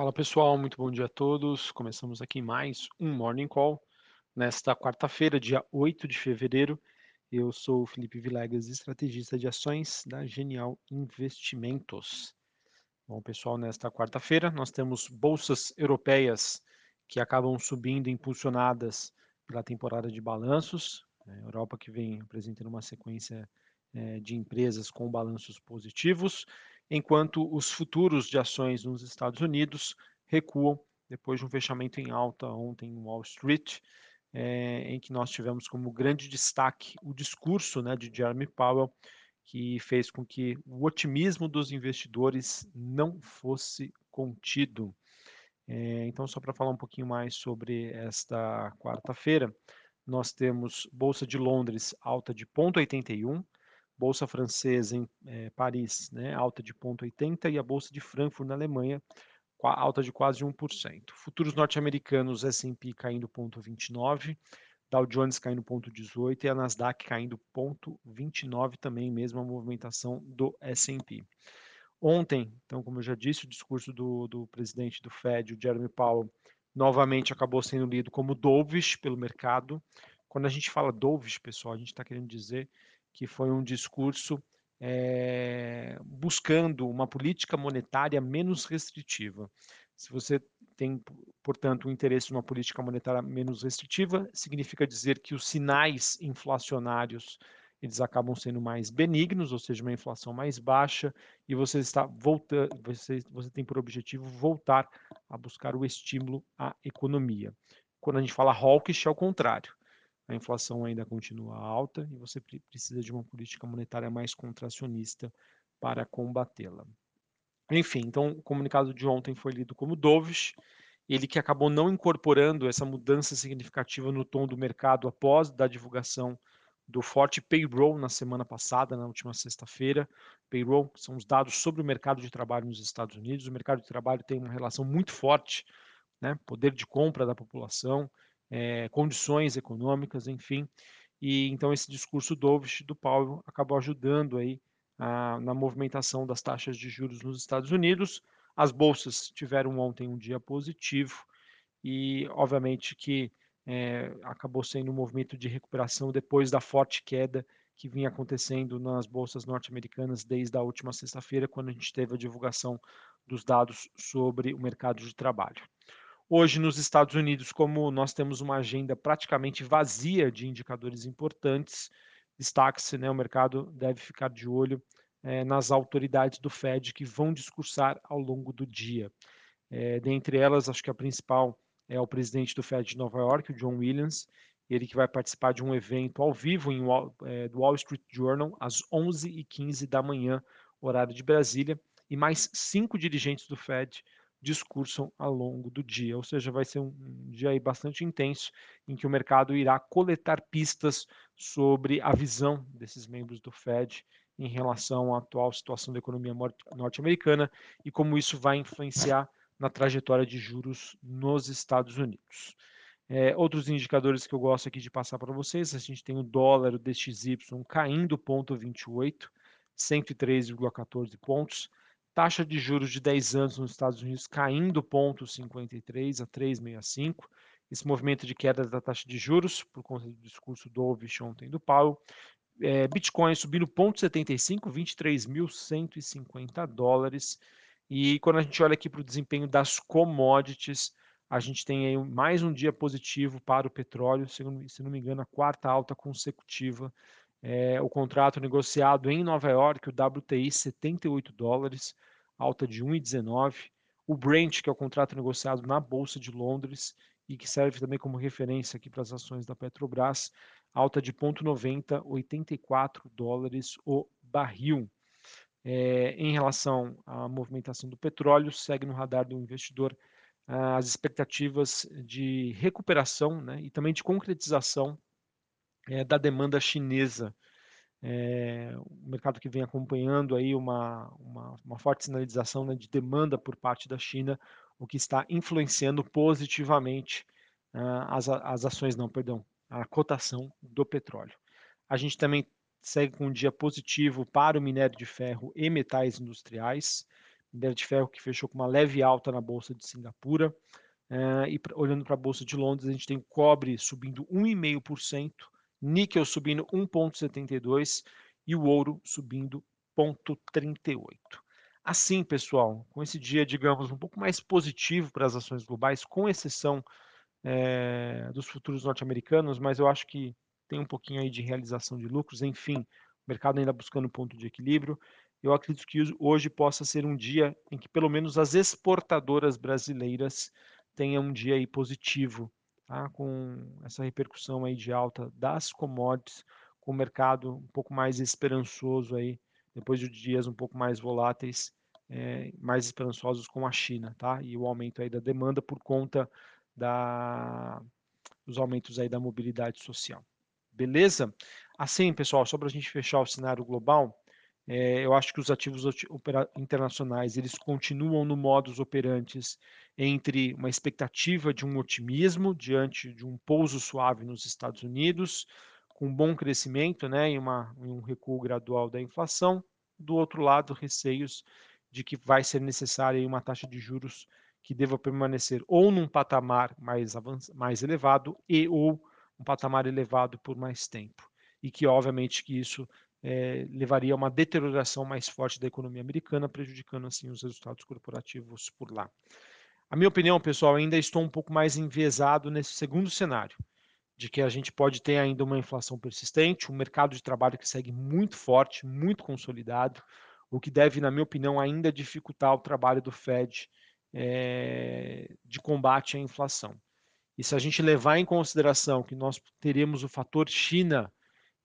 Fala pessoal, muito bom dia a todos. Começamos aqui mais um Morning Call nesta quarta-feira, dia 8 de fevereiro. Eu sou o Felipe Vilegas, estrategista de ações da Genial Investimentos. Bom, pessoal, nesta quarta-feira nós temos bolsas europeias que acabam subindo impulsionadas pela temporada de balanços. A Europa que vem apresentando uma sequência eh, de empresas com balanços positivos enquanto os futuros de ações nos Estados Unidos recuam depois de um fechamento em alta ontem em Wall Street, é, em que nós tivemos como grande destaque o discurso né, de Jeremy Powell, que fez com que o otimismo dos investidores não fosse contido. É, então, só para falar um pouquinho mais sobre esta quarta-feira, nós temos Bolsa de Londres alta de 0,81, Bolsa Francesa em é, Paris, né, alta de 0,80 e a Bolsa de Frankfurt na Alemanha, alta de quase 1%. Futuros norte-americanos, S&P caindo 0,29, Dow Jones caindo 0,18 e a Nasdaq caindo 0,29 também, mesma movimentação do S&P. Ontem, então, como eu já disse, o discurso do, do presidente do Fed, o Jeremy Powell, novamente acabou sendo lido como dovish pelo mercado. Quando a gente fala dovish, pessoal, a gente está querendo dizer que foi um discurso é, buscando uma política monetária menos restritiva. Se você tem, portanto, um interesse numa política monetária menos restritiva, significa dizer que os sinais inflacionários eles acabam sendo mais benignos, ou seja, uma inflação mais baixa, e você está voltando, você, você tem por objetivo voltar a buscar o estímulo à economia. Quando a gente fala hawkish, é o contrário a inflação ainda continua alta e você precisa de uma política monetária mais contracionista para combatê-la. Enfim, então o comunicado de ontem foi lido como dovish, ele que acabou não incorporando essa mudança significativa no tom do mercado após da divulgação do forte payroll na semana passada, na última sexta-feira. Payroll são os dados sobre o mercado de trabalho nos Estados Unidos. O mercado de trabalho tem uma relação muito forte, né, poder de compra da população, é, condições econômicas, enfim. E então esse discurso dovish do Powell acabou ajudando aí a, na movimentação das taxas de juros nos Estados Unidos. As bolsas tiveram ontem um dia positivo e, obviamente, que é, acabou sendo um movimento de recuperação depois da forte queda que vinha acontecendo nas bolsas norte-americanas desde a última sexta-feira, quando a gente teve a divulgação dos dados sobre o mercado de trabalho. Hoje, nos Estados Unidos, como nós temos uma agenda praticamente vazia de indicadores importantes, destaque-se, né, o mercado deve ficar de olho é, nas autoridades do Fed que vão discursar ao longo do dia. É, dentre elas, acho que a principal é o presidente do Fed de Nova York, o John Williams, ele que vai participar de um evento ao vivo em é, do Wall Street Journal às 11h15 da manhã, horário de Brasília, e mais cinco dirigentes do Fed discursam ao longo do dia, ou seja, vai ser um dia bastante intenso em que o mercado irá coletar pistas sobre a visão desses membros do Fed em relação à atual situação da economia norte-americana e como isso vai influenciar na trajetória de juros nos Estados Unidos. É, outros indicadores que eu gosto aqui de passar para vocês, a gente tem o dólar, o DXY caindo 0,28, 103,14 pontos, taxa de juros de 10 anos nos Estados Unidos caindo 0,53 a 3,65. Esse movimento de queda da taxa de juros, por conta do discurso do Ovish ontem do Powell. É, Bitcoin subindo 0,75, 23.150 dólares. E quando a gente olha aqui para o desempenho das commodities, a gente tem aí mais um dia positivo para o petróleo, se não, se não me engano, a quarta alta consecutiva é, o contrato negociado em Nova York, o WTI 78 dólares, alta de 1,19. O Brent, que é o contrato negociado na Bolsa de Londres e que serve também como referência aqui para as ações da Petrobras, alta de 0,90, 84 dólares o barril. É, em relação à movimentação do petróleo, segue no radar do investidor as expectativas de recuperação né, e também de concretização é, da demanda chinesa. É, o mercado que vem acompanhando aí uma, uma, uma forte sinalização né, de demanda por parte da China, o que está influenciando positivamente uh, as, as ações, não, perdão, a cotação do petróleo. A gente também segue com um dia positivo para o minério de ferro e metais industriais. minério de ferro que fechou com uma leve alta na bolsa de Singapura. Uh, e pra, olhando para a bolsa de Londres, a gente tem cobre subindo 1,5%, níquel subindo 1,72% e o ouro subindo 0,38%. Assim, pessoal, com esse dia, digamos, um pouco mais positivo para as ações globais, com exceção é, dos futuros norte-americanos, mas eu acho que tem um pouquinho aí de realização de lucros, enfim, o mercado ainda buscando ponto de equilíbrio. Eu acredito que hoje possa ser um dia em que pelo menos as exportadoras brasileiras tenham um dia aí positivo, tá? com essa repercussão aí de alta das commodities, com o mercado um pouco mais esperançoso aí, depois de dias um pouco mais voláteis, é, mais esperançosos com a China, tá? E o aumento aí da demanda por conta da, dos aumentos aí da mobilidade social. Beleza? Assim, pessoal, só para a gente fechar o cenário global, é, eu acho que os ativos internacionais eles continuam no modus operantes entre uma expectativa de um otimismo diante de um pouso suave nos Estados Unidos, com bom crescimento né, e, uma, um recuo gradual da inflação. Do outro lado, receios de que vai ser necessária uma taxa de juros que deva permanecer ou num patamar mais, mais elevado e ou um patamar elevado por mais tempo. E que, obviamente, que isso é, levaria a uma deterioração mais forte da economia americana, prejudicando, assim, os resultados corporativos por lá. A minha opinião, pessoal, ainda estou um pouco mais enviesado nesse segundo cenário, de que a gente pode ter ainda uma inflação persistente, um mercado de trabalho que segue muito forte, muito consolidado, o que deve, na minha opinião, ainda dificultar o trabalho do Fed é, de combate à inflação. E se a gente levar em consideração que nós teremos o fator China,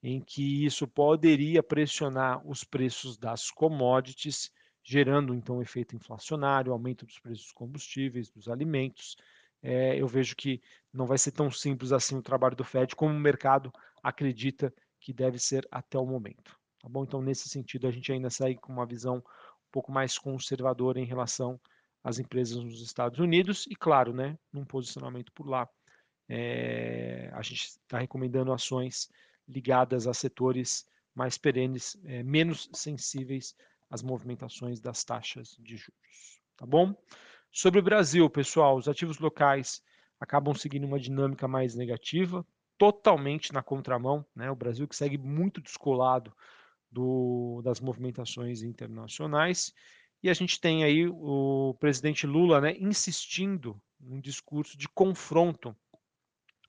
em que isso poderia pressionar os preços das commodities, gerando então um efeito inflacionário, aumento dos preços dos combustíveis, dos alimentos, é, eu vejo que não vai ser tão simples assim o trabalho do Fed como o mercado acredita que deve ser até o momento. Tá bom? Então, nesse sentido, a gente ainda segue com uma visão um pouco mais conservadora em relação as empresas nos Estados Unidos e, claro, né, num posicionamento por lá. É, a gente está recomendando ações ligadas a setores mais perenes, é, menos sensíveis às movimentações das taxas de juros. Tá bom? Sobre o Brasil, pessoal, os ativos locais acabam seguindo uma dinâmica mais negativa, totalmente na contramão. Né? O Brasil que segue muito descolado do, das movimentações internacionais e a gente tem aí o presidente Lula né, insistindo num discurso de confronto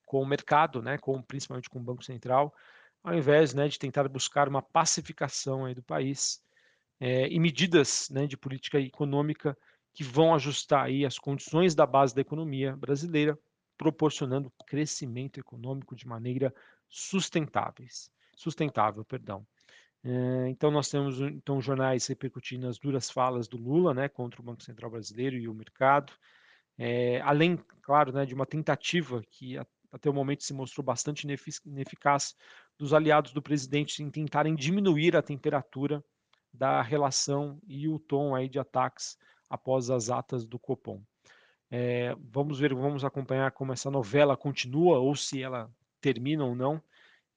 com o mercado, né, com, principalmente com o Banco Central, ao invés né, de tentar buscar uma pacificação aí do país é, e medidas né, de política econômica que vão ajustar aí as condições da base da economia brasileira, proporcionando crescimento econômico de maneira sustentáveis, sustentável, perdão. É, então nós temos então jornais repercutindo as duras falas do Lula, né, contra o Banco Central brasileiro e o mercado, é, além, claro, né, de uma tentativa que até o momento se mostrou bastante ineficaz dos aliados do presidente em tentarem diminuir a temperatura da relação e o tom aí de ataques após as atas do Copom. É, vamos ver, vamos acompanhar como essa novela continua ou se ela termina ou não.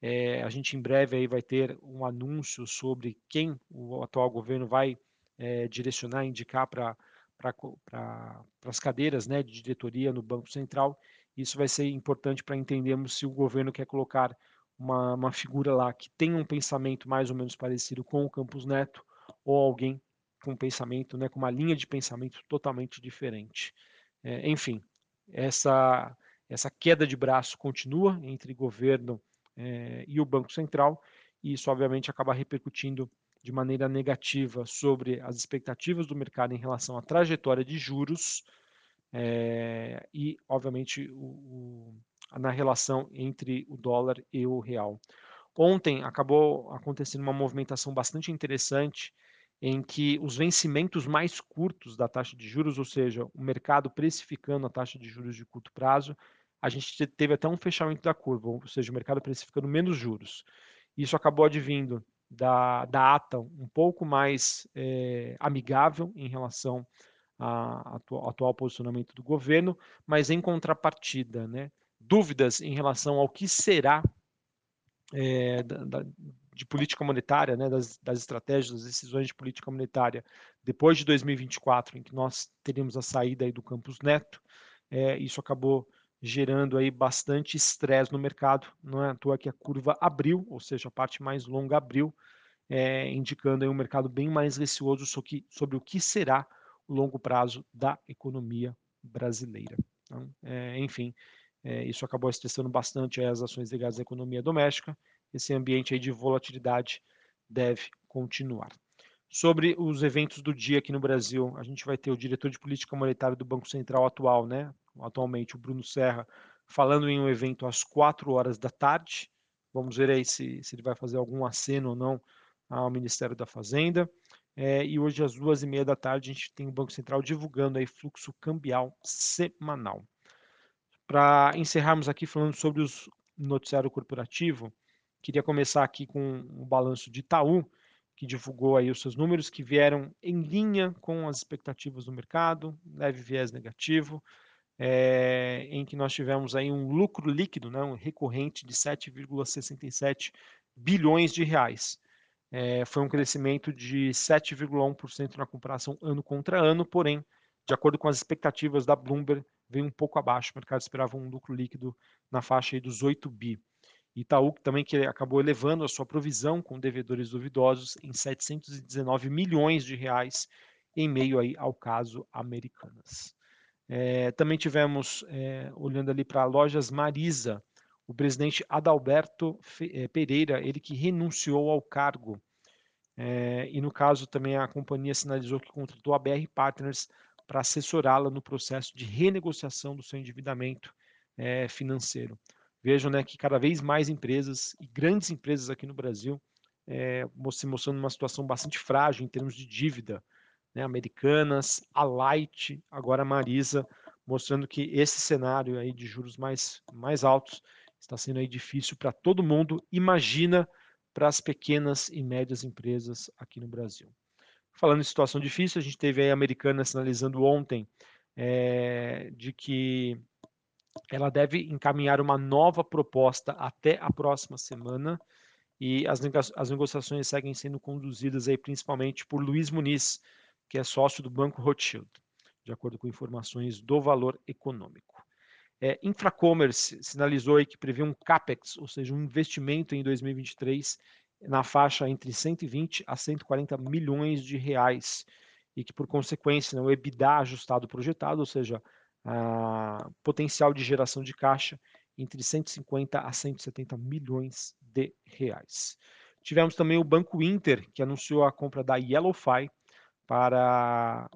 É, a gente em breve aí vai ter um anúncio sobre quem o atual governo vai é, direcionar, indicar para pra, as cadeiras né, de diretoria no Banco Central. Isso vai ser importante para entendermos se o governo quer colocar uma, uma figura lá que tenha um pensamento mais ou menos parecido com o Campos Neto ou alguém com pensamento, né, com uma linha de pensamento totalmente diferente. É, enfim, essa, essa queda de braço continua entre governo é, e o Banco Central, e isso obviamente acaba repercutindo de maneira negativa sobre as expectativas do mercado em relação à trajetória de juros é, e, obviamente, o, o, na relação entre o dólar e o real. Ontem acabou acontecendo uma movimentação bastante interessante em que os vencimentos mais curtos da taxa de juros, ou seja, o mercado precificando a taxa de juros de curto prazo, a gente teve até um fechamento da curva, ou seja, o mercado precificando menos juros. Isso acabou advindo da, da ata um pouco mais é, amigável em relação ao atual, atual posicionamento do governo, mas em contrapartida, né, dúvidas em relação ao que será é, da, da, de política monetária, né, das, das, estratégias, das decisões de política monetária depois de 2024, em que nós teríamos a saída aí do Campus Neto, é, isso acabou gerando aí bastante estresse no mercado, não é à toa que a curva abriu, ou seja, a parte mais longa abriu, é, indicando aí um mercado bem mais receoso sobre, sobre o que será longo prazo da economia brasileira. Então, é, enfim, é, isso acabou estressando bastante as ações ligadas à economia doméstica. Esse ambiente de volatilidade deve continuar. Sobre os eventos do dia aqui no Brasil, a gente vai ter o diretor de política monetária do Banco Central atual, né? Atualmente, o Bruno Serra, falando em um evento às 4 horas da tarde. Vamos ver aí se, se ele vai fazer algum aceno ou não ao Ministério da Fazenda. É, e hoje, às duas e meia da tarde, a gente tem o Banco Central divulgando aí fluxo cambial semanal. Para encerrarmos aqui falando sobre o noticiário corporativo, queria começar aqui com um balanço de Itaú, que divulgou aí os seus números que vieram em linha com as expectativas do mercado, leve viés negativo, é, em que nós tivemos aí um lucro líquido, né, um recorrente de 7,67 bilhões de reais. É, foi um crescimento de 7,1% na comparação ano contra ano, porém, de acordo com as expectativas da Bloomberg, veio um pouco abaixo. O mercado esperava um lucro líquido na faixa dos 8 bi. Itaú também que acabou elevando a sua provisão com devedores duvidosos em 719 milhões de reais em meio aí ao caso Americanas. É, também tivemos, é, olhando ali para lojas Marisa, o presidente Adalberto é, Pereira, ele que renunciou ao cargo. É, e no caso também a companhia sinalizou que contratou a BR Partners para assessorá-la no processo de renegociação do seu endividamento é, financeiro. Vejam né, que cada vez mais empresas e grandes empresas aqui no Brasil é, se mostrando uma situação bastante frágil em termos de dívida. Né, Americanas, a Light, agora a Marisa, mostrando que esse cenário aí de juros mais, mais altos está sendo aí difícil para todo mundo. Imagina para as pequenas e médias empresas aqui no Brasil. Falando em situação difícil, a gente teve a americana sinalizando ontem é, de que ela deve encaminhar uma nova proposta até a próxima semana e as, as negociações seguem sendo conduzidas aí principalmente por Luiz Muniz, que é sócio do Banco Rothschild, de acordo com informações do Valor Econômico. É, Infracommerce sinalizou aí que prevê um CAPEX, ou seja, um investimento em 2023 na faixa entre 120 a 140 milhões de reais e que, por consequência, né, o EBITDA ajustado projetado, ou seja, a potencial de geração de caixa entre 150 a 170 milhões de reais. Tivemos também o Banco Inter, que anunciou a compra da Yellowfy para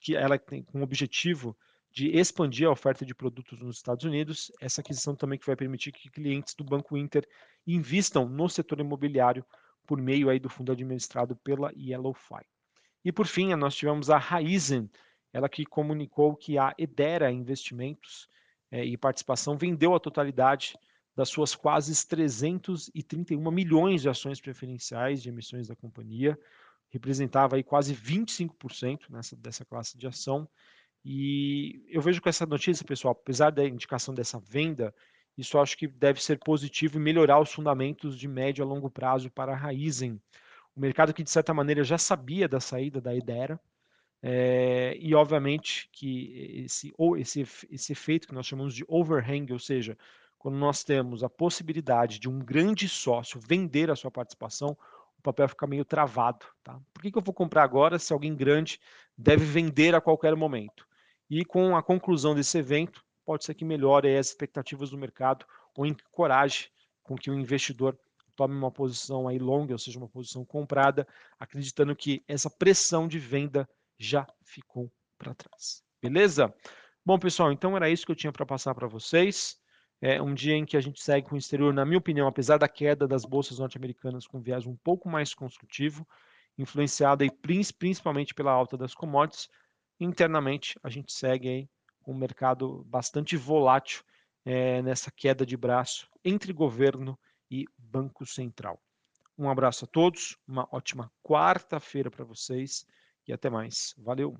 que ela tem com o objetivo de expandir a oferta de produtos nos Estados Unidos. Essa aquisição também que vai permitir que clientes do Banco Inter invistam no setor imobiliário por meio aí do fundo administrado pela Yellowfy. E por fim, nós tivemos a Raizen, ela que comunicou que a Edera Investimentos é, e Participação vendeu a totalidade das suas quase 331 milhões de ações preferenciais de emissões da companhia, representava aí quase 25% nessa, dessa classe de ação, e eu vejo com essa notícia, pessoal, apesar da indicação dessa venda, isso acho que deve ser positivo e melhorar os fundamentos de médio a longo prazo para a Raizen. O mercado que, de certa maneira, já sabia da saída da Idera, é, e obviamente que esse, ou esse, esse efeito que nós chamamos de overhang, ou seja, quando nós temos a possibilidade de um grande sócio vender a sua participação, o papel fica meio travado. Tá? Por que, que eu vou comprar agora se alguém grande deve vender a qualquer momento? E com a conclusão desse evento, pode ser que melhore as expectativas do mercado ou encoraje com que o investidor tome uma posição aí longa, ou seja, uma posição comprada, acreditando que essa pressão de venda já ficou para trás. Beleza? Bom, pessoal, então era isso que eu tinha para passar para vocês. É um dia em que a gente segue com o exterior, na minha opinião, apesar da queda das bolsas norte-americanas com viés um pouco mais construtivo, influenciada aí principalmente pela alta das commodities, internamente a gente segue aí um mercado bastante volátil é, nessa queda de braço entre governo e Banco Central. Um abraço a todos, uma ótima quarta-feira para vocês e até mais. Valeu!